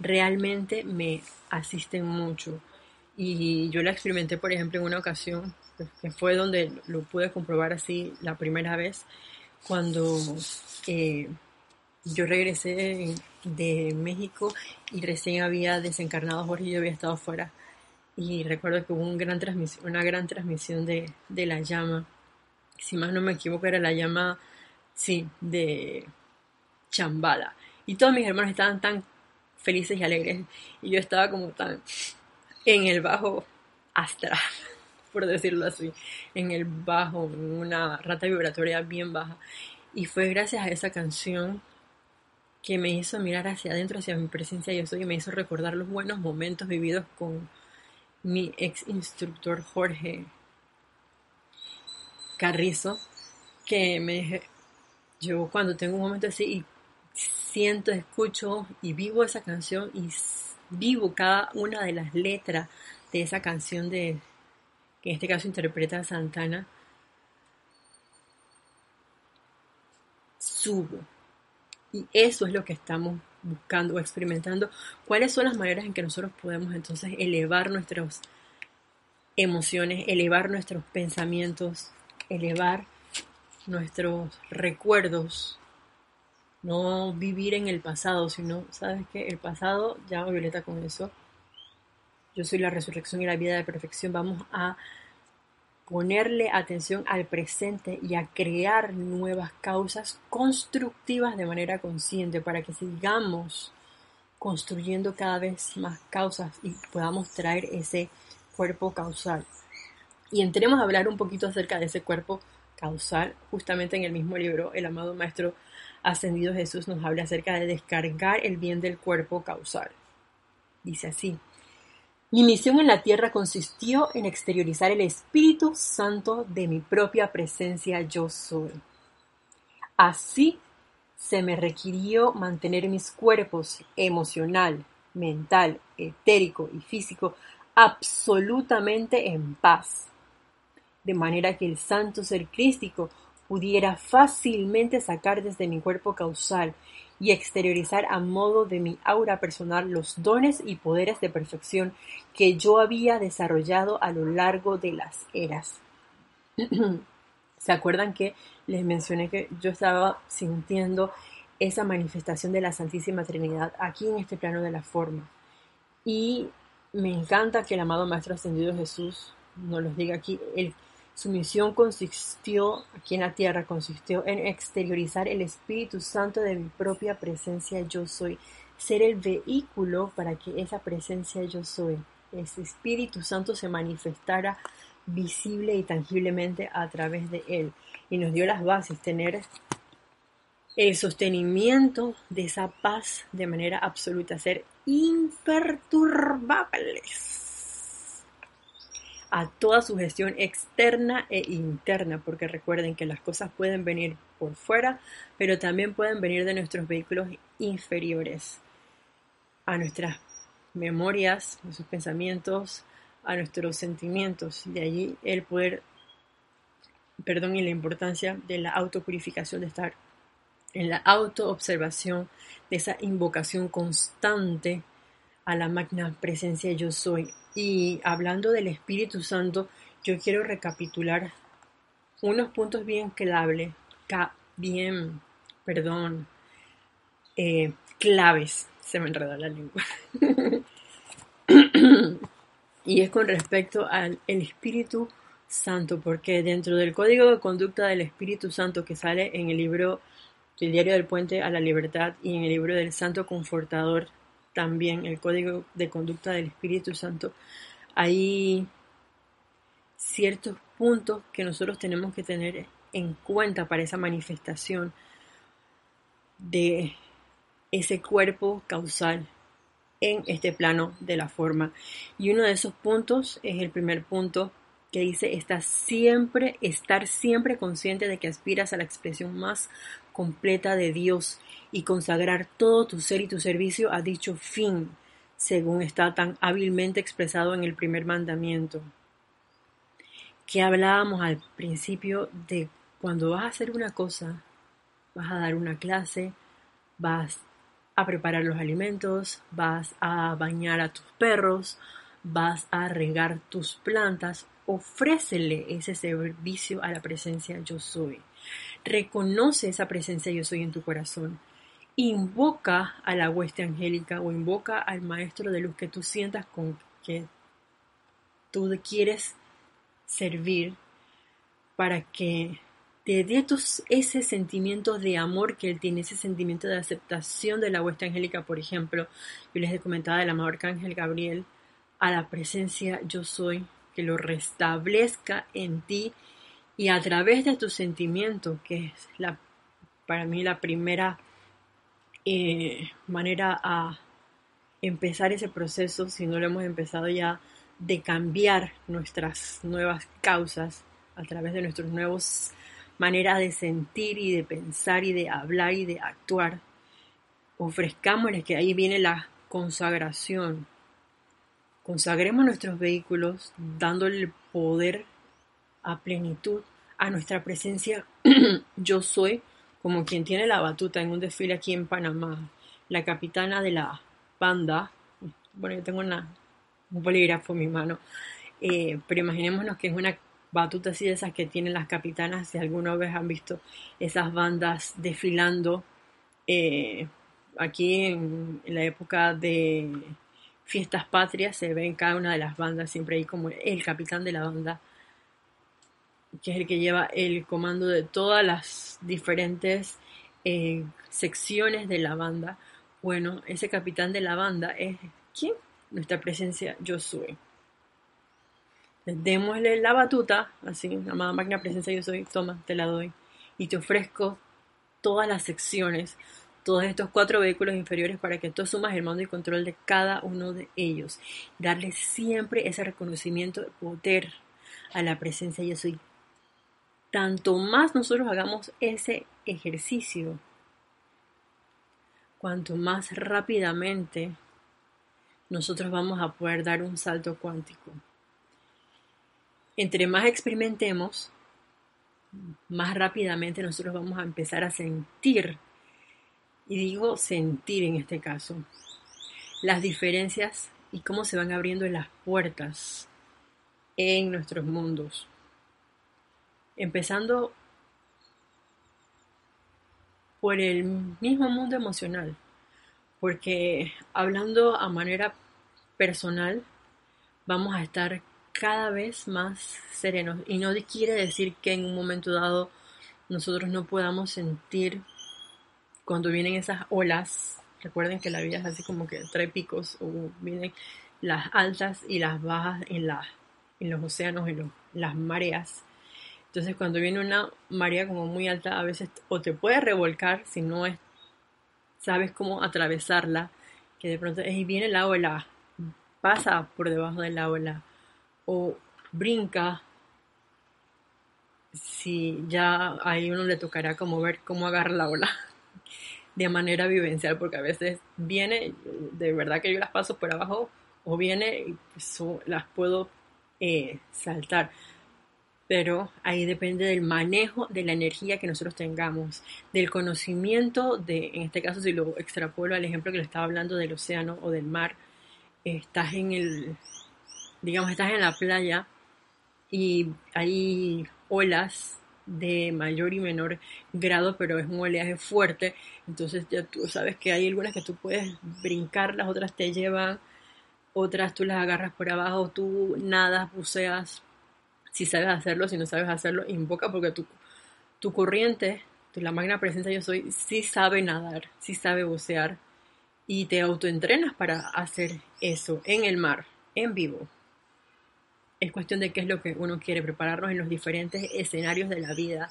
realmente me asisten mucho. Y yo la experimenté, por ejemplo, en una ocasión, que fue donde lo pude comprobar así la primera vez, cuando eh, yo regresé de México y recién había desencarnado Jorge y yo había estado fuera. Y recuerdo que hubo un gran transmisión, una gran transmisión de, de la llama. Si más no me equivoco, era la llama, sí, de chambada. Y todos mis hermanos estaban tan felices y alegres. Y yo estaba como tan en el bajo astral, por decirlo así. En el bajo, en una rata vibratoria bien baja. Y fue gracias a esa canción que me hizo mirar hacia adentro, hacia mi presencia yo soy, y me hizo recordar los buenos momentos vividos con mi ex instructor Jorge Carrizo, que me dije, yo cuando tengo un momento así y siento, escucho y vivo esa canción y vivo cada una de las letras de esa canción de en este caso interpreta Santana, subo. Y eso es lo que estamos buscando o experimentando. ¿Cuáles son las maneras en que nosotros podemos entonces elevar nuestras emociones, elevar nuestros pensamientos, elevar nuestros recuerdos? No vivir en el pasado, sino, ¿sabes qué? El pasado, ya Violeta con eso. Yo soy la resurrección y la vida de perfección. Vamos a ponerle atención al presente y a crear nuevas causas constructivas de manera consciente para que sigamos construyendo cada vez más causas y podamos traer ese cuerpo causal. Y entremos a hablar un poquito acerca de ese cuerpo causal, justamente en el mismo libro, el amado Maestro Ascendido Jesús nos habla acerca de descargar el bien del cuerpo causal. Dice así, mi misión en la tierra consistió en exteriorizar el Espíritu Santo de mi propia presencia yo soy. Así se me requirió mantener mis cuerpos emocional, mental, etérico y físico absolutamente en paz, de manera que el santo ser crístico pudiera fácilmente sacar desde mi cuerpo causal y exteriorizar a modo de mi aura personal los dones y poderes de perfección que yo había desarrollado a lo largo de las eras. ¿Se acuerdan que les mencioné que yo estaba sintiendo esa manifestación de la Santísima Trinidad aquí en este plano de la forma? Y me encanta que el amado Maestro Ascendido Jesús nos lo diga aquí. El, su misión consistió, aquí en la tierra, consistió en exteriorizar el Espíritu Santo de mi propia presencia yo soy, ser el vehículo para que esa presencia yo soy, ese Espíritu Santo se manifestara visible y tangiblemente a través de él. Y nos dio las bases, tener el sostenimiento de esa paz de manera absoluta, ser imperturbables a toda su gestión externa e interna, porque recuerden que las cosas pueden venir por fuera, pero también pueden venir de nuestros vehículos inferiores, a nuestras memorias, a nuestros pensamientos, a nuestros sentimientos. De allí el poder, perdón, y la importancia de la autopurificación, de estar en la autoobservación, de esa invocación constante a la magna presencia yo soy. Y hablando del Espíritu Santo, yo quiero recapitular unos puntos bien clave, bien, perdón, eh, claves, se me enredó la lengua. y es con respecto al Espíritu Santo, porque dentro del código de conducta del Espíritu Santo que sale en el libro El diario del puente a la libertad y en el libro del Santo Confortador también el código de conducta del Espíritu Santo, hay ciertos puntos que nosotros tenemos que tener en cuenta para esa manifestación de ese cuerpo causal en este plano de la forma. Y uno de esos puntos es el primer punto que dice estar siempre, estar siempre consciente de que aspiras a la expresión más completa de Dios y consagrar todo tu ser y tu servicio a dicho fin, según está tan hábilmente expresado en el primer mandamiento. Que hablábamos al principio de cuando vas a hacer una cosa, vas a dar una clase, vas a preparar los alimentos, vas a bañar a tus perros, vas a regar tus plantas, ofrécele ese servicio a la presencia yo soy. Reconoce esa presencia yo soy en tu corazón. Invoca a la hueste angélica o invoca al maestro de luz que tú sientas con que tú quieres servir para que te dé ese sentimiento de amor que él tiene, ese sentimiento de aceptación de la huesta angélica, por ejemplo, yo les he comentado del amado arcángel Gabriel, a la presencia yo soy, que lo restablezca en ti y a través de tu sentimiento, que es la, para mí la primera eh, manera a empezar ese proceso, si no lo hemos empezado ya, de cambiar nuestras nuevas causas a través de nuestros nuevos manera de sentir y de pensar y de hablar y de actuar. Ofrezcámosles que ahí viene la consagración. Consagremos nuestros vehículos dándole el poder a plenitud a nuestra presencia. Yo soy como quien tiene la batuta en un desfile aquí en Panamá, la capitana de la banda. Bueno, yo tengo una, un bolígrafo en mi mano, eh, pero imaginémonos que es una batutas y esas que tienen las capitanas, si alguna vez han visto esas bandas desfilando eh, aquí en, la época de fiestas patrias, se ve en cada una de las bandas, siempre hay como el capitán de la banda, que es el que lleva el comando de todas las diferentes eh, secciones de la banda. Bueno, ese capitán de la banda es ¿quién? Nuestra presencia soy démosle la batuta, así, amada máquina presencia yo soy, toma, te la doy. Y te ofrezco todas las secciones, todos estos cuatro vehículos inferiores para que tú asumas el mando y control de cada uno de ellos. Darle siempre ese reconocimiento de poder a la presencia yo soy. Tanto más nosotros hagamos ese ejercicio, cuanto más rápidamente nosotros vamos a poder dar un salto cuántico entre más experimentemos, más rápidamente nosotros vamos a empezar a sentir, y digo sentir en este caso, las diferencias y cómo se van abriendo las puertas en nuestros mundos. Empezando por el mismo mundo emocional, porque hablando a manera personal, vamos a estar cada vez más serenos. Y no quiere decir que en un momento dado nosotros no podamos sentir cuando vienen esas olas. Recuerden que la vida es así como que trae picos o vienen las altas y las bajas en, la, en los océanos, en las mareas. Entonces cuando viene una marea como muy alta, a veces o te puede revolcar si no es, sabes cómo atravesarla, que de pronto y viene la ola, pasa por debajo de la ola o brinca, si ya ahí uno le tocará como ver cómo agarra la ola de manera vivencial, porque a veces viene, de verdad que yo las paso por abajo, o viene y pues, las puedo eh, saltar. Pero ahí depende del manejo de la energía que nosotros tengamos, del conocimiento de, en este caso si lo extrapolo al ejemplo que le estaba hablando del océano o del mar, estás en el, digamos, estás en la playa y hay olas de mayor y menor grado, pero es un oleaje fuerte, entonces ya tú sabes que hay algunas que tú puedes brincar, las otras te llevan, otras tú las agarras por abajo, tú nadas, buceas, si sabes hacerlo, si no sabes hacerlo, invoca porque tu, tu corriente, tu, la magna presencia yo soy, sí sabe nadar, sí sabe bucear y te autoentrenas para hacer eso en el mar, en vivo. Es cuestión de qué es lo que uno quiere, prepararnos en los diferentes escenarios de la vida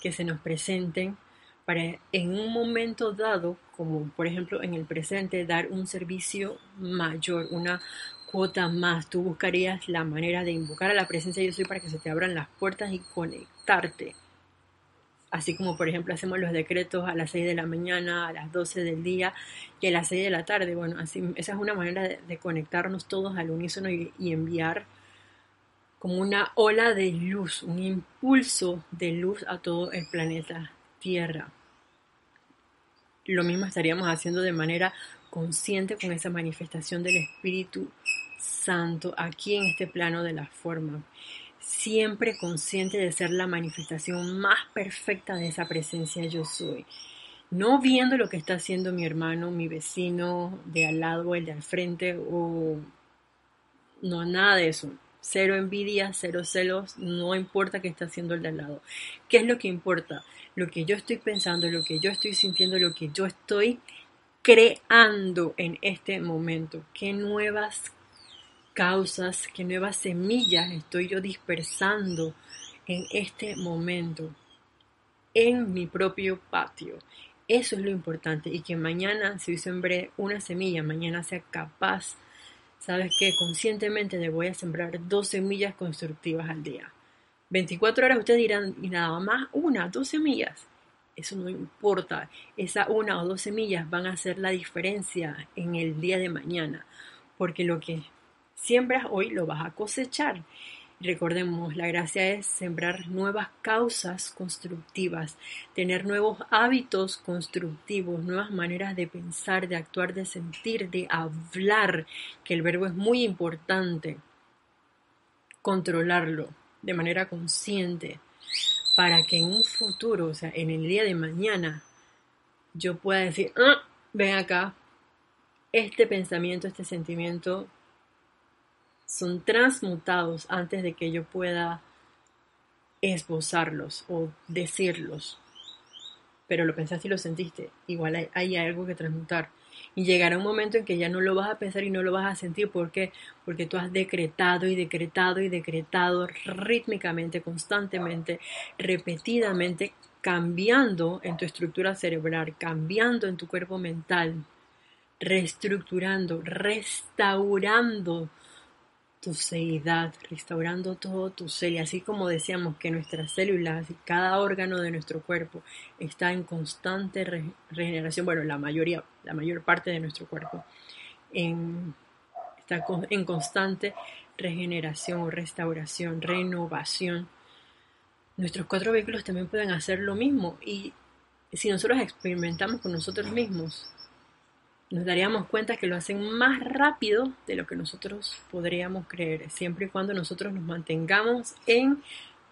que se nos presenten para en un momento dado, como por ejemplo en el presente, dar un servicio mayor, una cuota más. Tú buscarías la manera de invocar a la presencia de yo soy para que se te abran las puertas y conectarte. Así como por ejemplo hacemos los decretos a las 6 de la mañana, a las 12 del día y a las 6 de la tarde. Bueno, así, esa es una manera de, conectarnos todos al unísono y enviar como una ola de luz, un impulso de luz a todo el planeta Tierra. Lo mismo estaríamos haciendo de manera consciente con esa manifestación del Espíritu Santo aquí en este plano de la forma. Siempre consciente de ser la manifestación más perfecta de esa presencia yo soy. No viendo lo que está haciendo mi hermano, mi vecino de al lado, el de al frente, o no, nada de eso Cero envidia, cero celos, no importa qué está haciendo el de al lado. ¿Qué es lo que importa? Lo que yo estoy pensando, lo que yo estoy sintiendo, lo que yo estoy creando en este momento. ¿Qué nuevas causas, qué nuevas semillas estoy yo dispersando en este momento? En mi propio patio. Eso es lo importante y que mañana, si hoy sembré una semilla, mañana sea capaz ¿Sabes qué? Conscientemente le voy a sembrar dos semillas constructivas al día. 24 horas ustedes dirán, y nada más una, dos semillas. Eso no importa. Esa una o dos semillas van a hacer la diferencia en el día de mañana. Porque lo que siembras hoy lo vas a cosechar. Recordemos, la gracia es sembrar nuevas causas constructivas, tener nuevos hábitos constructivos, nuevas maneras de pensar, de actuar, de sentir, de hablar, que el verbo es muy importante, controlarlo de manera consciente para que en un futuro, o sea, en el día de mañana, yo pueda decir, ah, ven acá, este pensamiento, este sentimiento son transmutados antes de que yo pueda esbozarlos o decirlos. Pero lo pensaste y lo sentiste. Igual hay, algo que transmutar. Y llegará un momento en que ya no lo vas a pensar y no lo vas a sentir. ¿Por qué? Porque tú has decretado y decretado y decretado rítmicamente, constantemente, repetidamente, cambiando en tu estructura cerebral, cambiando en tu cuerpo mental, reestructurando, restaurando tu seidad, restaurando todo tu ser. Y así como decíamos que nuestras células y cada órgano de nuestro cuerpo está en constante regeneración, bueno, la mayoría, la mayor parte de nuestro cuerpo está en constante regeneración, restauración, renovación. Nuestros cuatro vehículos también pueden hacer lo mismo y si nosotros experimentamos con nosotros mismos nos daríamos cuenta que lo hacen más rápido de lo que nosotros podríamos creer, siempre y cuando nosotros nos mantengamos en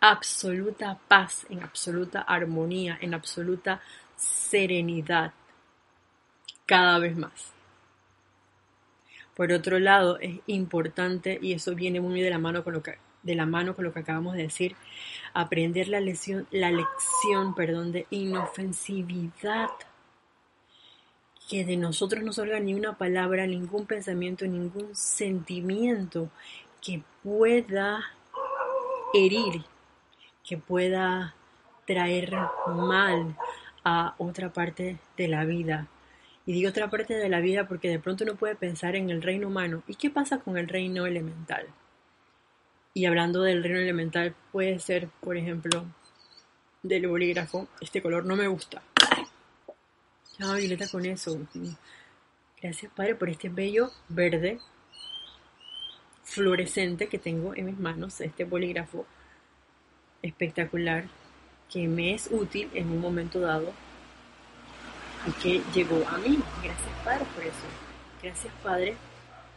absoluta paz, en absoluta armonía, en absoluta serenidad, cada vez más. Por otro lado, es importante, y eso viene muy de la mano con lo que, de la mano con lo que acabamos de decir, aprender la lección, la lección perdón, de inofensividad que de nosotros no salga ni una palabra, ningún pensamiento, ningún sentimiento que pueda herir, que pueda traer mal a otra parte de la vida. Y digo otra parte de la vida porque de pronto uno puede pensar en el reino humano. ¿Y qué pasa con el reino elemental? Y hablando del reino elemental, puede ser, por ejemplo, del bolígrafo, este color no me gusta. Violeta, con eso. Gracias, Padre, por este bello verde fluorescente que tengo en mis manos, este bolígrafo espectacular que me es útil en un momento dado y que llegó a mí. Gracias, Padre, por eso. Gracias, Padre,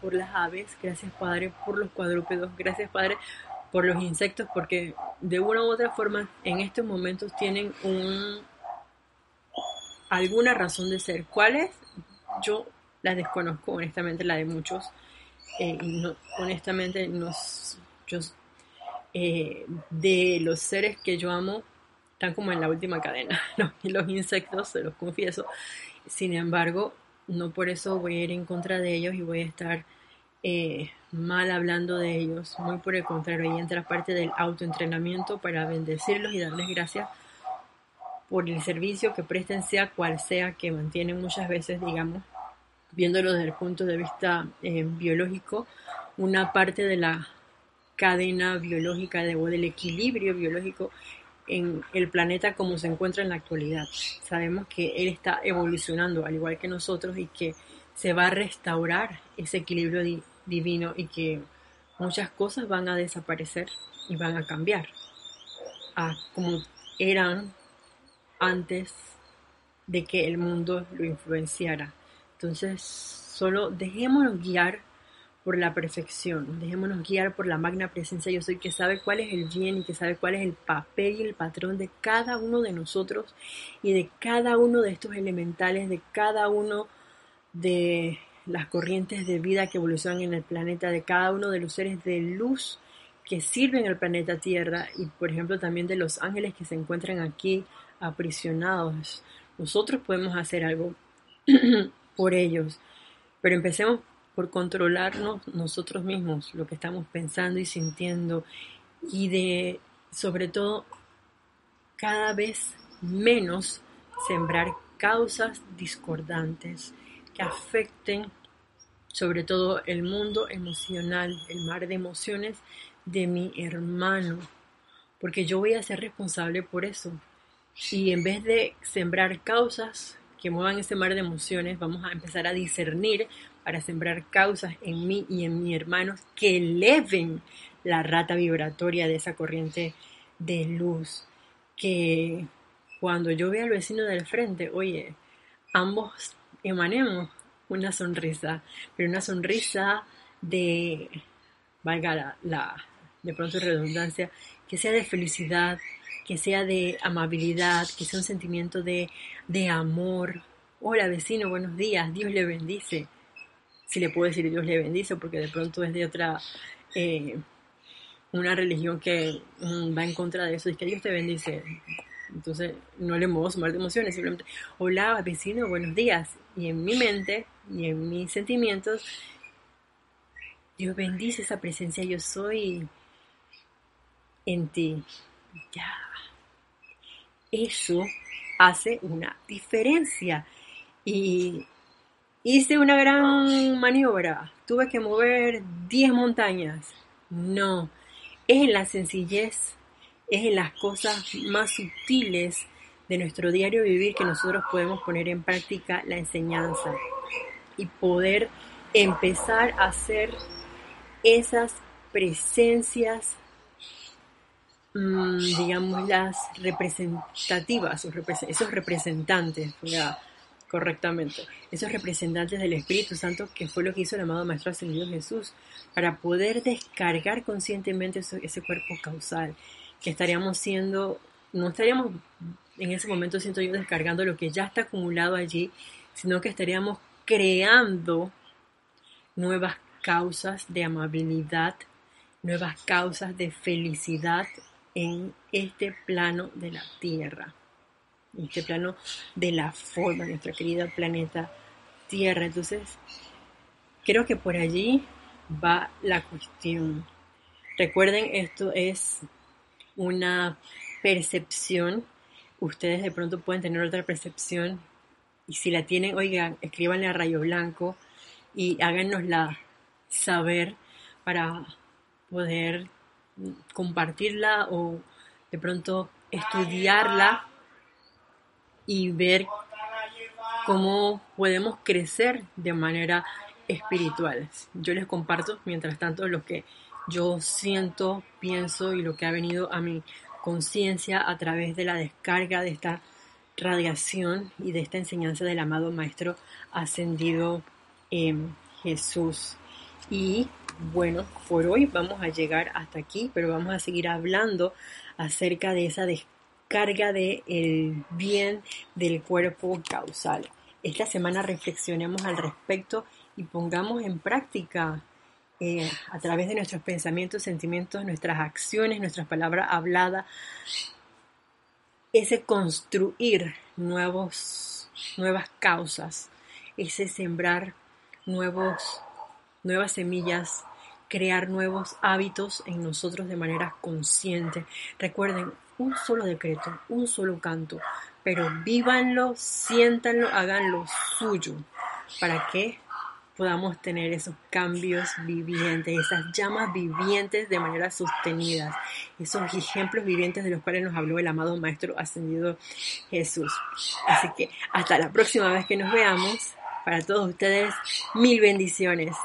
por las aves. Gracias, Padre, por los cuadrúpedos. Gracias, Padre, por los insectos, porque de una u otra forma en estos momentos tienen un alguna razón de ser. ¿Cuál es? Yo la desconozco, honestamente, la de muchos. Eh, no, honestamente, no, yo, eh, de los seres que yo amo, están como en la última cadena. Los insectos, se los confieso. Sin embargo, no por eso voy a ir en contra de ellos y voy a estar eh, mal hablando de ellos. Muy por el contrario, ahí entra parte del autoentrenamiento para bendecirlos y darles gracias por el servicio que presten, sea cual sea, que mantienen muchas veces, digamos, viéndolo desde el punto de vista eh, biológico, una parte de la cadena biológica de, o del equilibrio biológico en el planeta como se encuentra en la actualidad. Sabemos que él está evolucionando al igual que nosotros y que se va a restaurar ese equilibrio divino y que muchas cosas van a desaparecer y van a cambiar a como eran antes de que el mundo lo influenciara. Entonces, solo dejémonos guiar por la perfección, dejémonos guiar por la magna presencia yo soy que sabe cuál es el bien y que sabe cuál es el papel y el patrón de cada uno de nosotros y de cada uno de estos elementales, de cada uno de las corrientes de vida que evolucionan en el planeta, de cada uno de los seres de luz que sirven al planeta Tierra y por ejemplo también de los ángeles que se encuentran aquí aprisionados. Nosotros podemos hacer algo por ellos, pero empecemos por controlarnos nosotros mismos, lo que estamos pensando y sintiendo y de sobre todo cada vez menos sembrar causas discordantes que afecten sobre todo el mundo emocional, el mar de emociones de mi hermano, porque yo voy a ser responsable por eso. Y en vez de sembrar causas que muevan ese mar de emociones, vamos a empezar a discernir para sembrar causas en mí y en mi hermano que eleven la rata vibratoria de esa corriente de luz. Que cuando yo vea al vecino del frente, oye, ambos emanemos una sonrisa, pero una sonrisa de, valga la, de pronto redundancia, que sea de felicidad, que sea de amabilidad, que sea un sentimiento de, de amor. Hola vecino, buenos días, Dios le bendice. Si le puedo decir Dios le bendice, porque de pronto es de otra, eh, una religión que mm, va en contra de eso, es que Dios te bendice. Entonces no le muevo sumar de emociones, simplemente, hola vecino, buenos días. Y en mi mente y en mis sentimientos, Dios bendice esa presencia, yo soy en ti. Ya. Eso hace una diferencia. Y hice una gran maniobra. Tuve que mover 10 montañas. No, es en la sencillez es en las cosas más sutiles de nuestro diario vivir que nosotros podemos poner en práctica la enseñanza y poder empezar a hacer esas presencias, digamos, las representativas, esos representantes, correctamente, esos representantes del Espíritu Santo, que fue lo que hizo el amado Maestro Ascendido Jesús, para poder descargar conscientemente ese cuerpo causal que estaríamos siendo, no estaríamos en ese momento, siento yo, descargando lo que ya está acumulado allí, sino que estaríamos creando nuevas causas de amabilidad, nuevas causas de felicidad en este plano de la Tierra, en este plano de la forma, nuestro querido planeta Tierra. Entonces, creo que por allí va la cuestión. Recuerden, esto es una percepción, ustedes de pronto pueden tener otra percepción y si la tienen, oigan, escríbanle a Rayo Blanco y háganosla saber para poder compartirla o de pronto estudiarla y ver cómo podemos crecer de manera espiritual. Yo les comparto, mientras tanto, lo que yo siento, pienso y lo que ha venido a mi conciencia a través de la descarga de esta radiación y de esta enseñanza del amado Maestro ascendido en Jesús. Y bueno, por hoy vamos a llegar hasta aquí, pero vamos a seguir hablando acerca de esa descarga del el bien del cuerpo causal. Esta semana reflexionemos al respecto y pongamos en práctica eh, a través de nuestros pensamientos, sentimientos, nuestras acciones, nuestras palabras habladas, ese construir nuevos, nuevas causas, ese sembrar nuevos, nuevas semillas, crear nuevos hábitos en nosotros de manera consciente. Recuerden, un solo decreto, un solo canto, pero vívanlo, siéntanlo, háganlo suyo. ¿Para qué? podamos tener esos cambios vivientes, esas llamas vivientes de manera sostenida, esos ejemplos vivientes de los cuales nos habló el amado Maestro Ascendido Jesús. Así que hasta la próxima vez que nos veamos, para todos ustedes, mil bendiciones.